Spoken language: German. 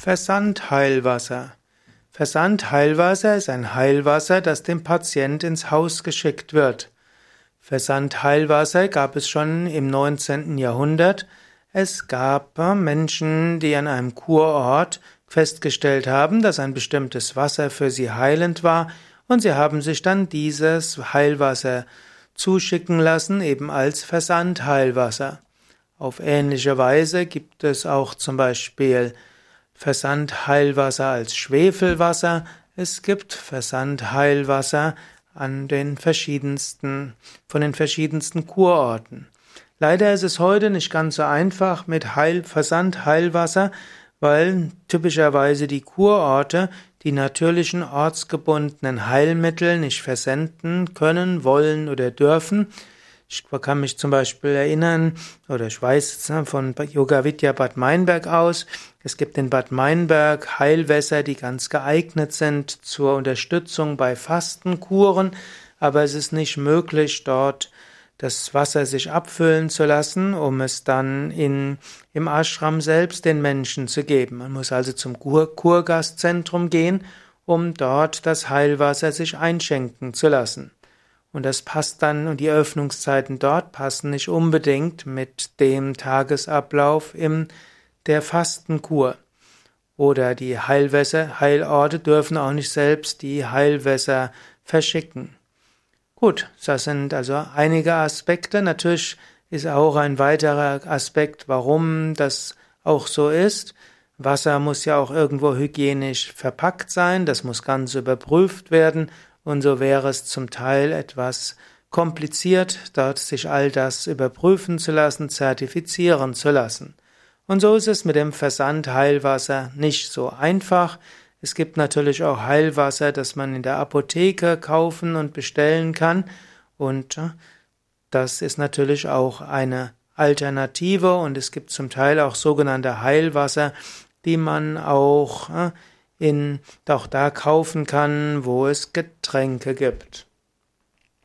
Versandheilwasser. Versandheilwasser ist ein Heilwasser, das dem Patient ins Haus geschickt wird. Versandheilwasser gab es schon im 19. Jahrhundert. Es gab Menschen, die an einem Kurort festgestellt haben, dass ein bestimmtes Wasser für sie heilend war, und sie haben sich dann dieses Heilwasser zuschicken lassen, eben als Versandheilwasser. Auf ähnliche Weise gibt es auch zum Beispiel Versandheilwasser als Schwefelwasser. Es gibt Versandheilwasser an den verschiedensten, von den verschiedensten Kurorten. Leider ist es heute nicht ganz so einfach mit Heil, Versandheilwasser, weil typischerweise die Kurorte die natürlichen ortsgebundenen Heilmittel nicht versenden können, wollen oder dürfen. Ich kann mich zum Beispiel erinnern, oder ich weiß von Yoga Vidya Bad Meinberg aus, es gibt in Bad Meinberg Heilwässer, die ganz geeignet sind zur Unterstützung bei Fastenkuren, aber es ist nicht möglich, dort das Wasser sich abfüllen zu lassen, um es dann in, im Ashram selbst den Menschen zu geben. Man muss also zum Kur Kurgastzentrum gehen, um dort das Heilwasser sich einschenken zu lassen. Und das passt dann, und die Öffnungszeiten dort passen nicht unbedingt mit dem Tagesablauf in der Fastenkur. Oder die Heilwässer, Heilorte dürfen auch nicht selbst die Heilwässer verschicken. Gut, das sind also einige Aspekte. Natürlich ist auch ein weiterer Aspekt, warum das auch so ist. Wasser muss ja auch irgendwo hygienisch verpackt sein, das muss ganz überprüft werden und so wäre es zum Teil etwas kompliziert, dort sich all das überprüfen zu lassen, zertifizieren zu lassen. Und so ist es mit dem Versand Heilwasser nicht so einfach. Es gibt natürlich auch Heilwasser, das man in der Apotheke kaufen und bestellen kann. Und äh, das ist natürlich auch eine Alternative. Und es gibt zum Teil auch sogenannte Heilwasser, die man auch äh, in, auch da kaufen kann, wo es Getränke gibt.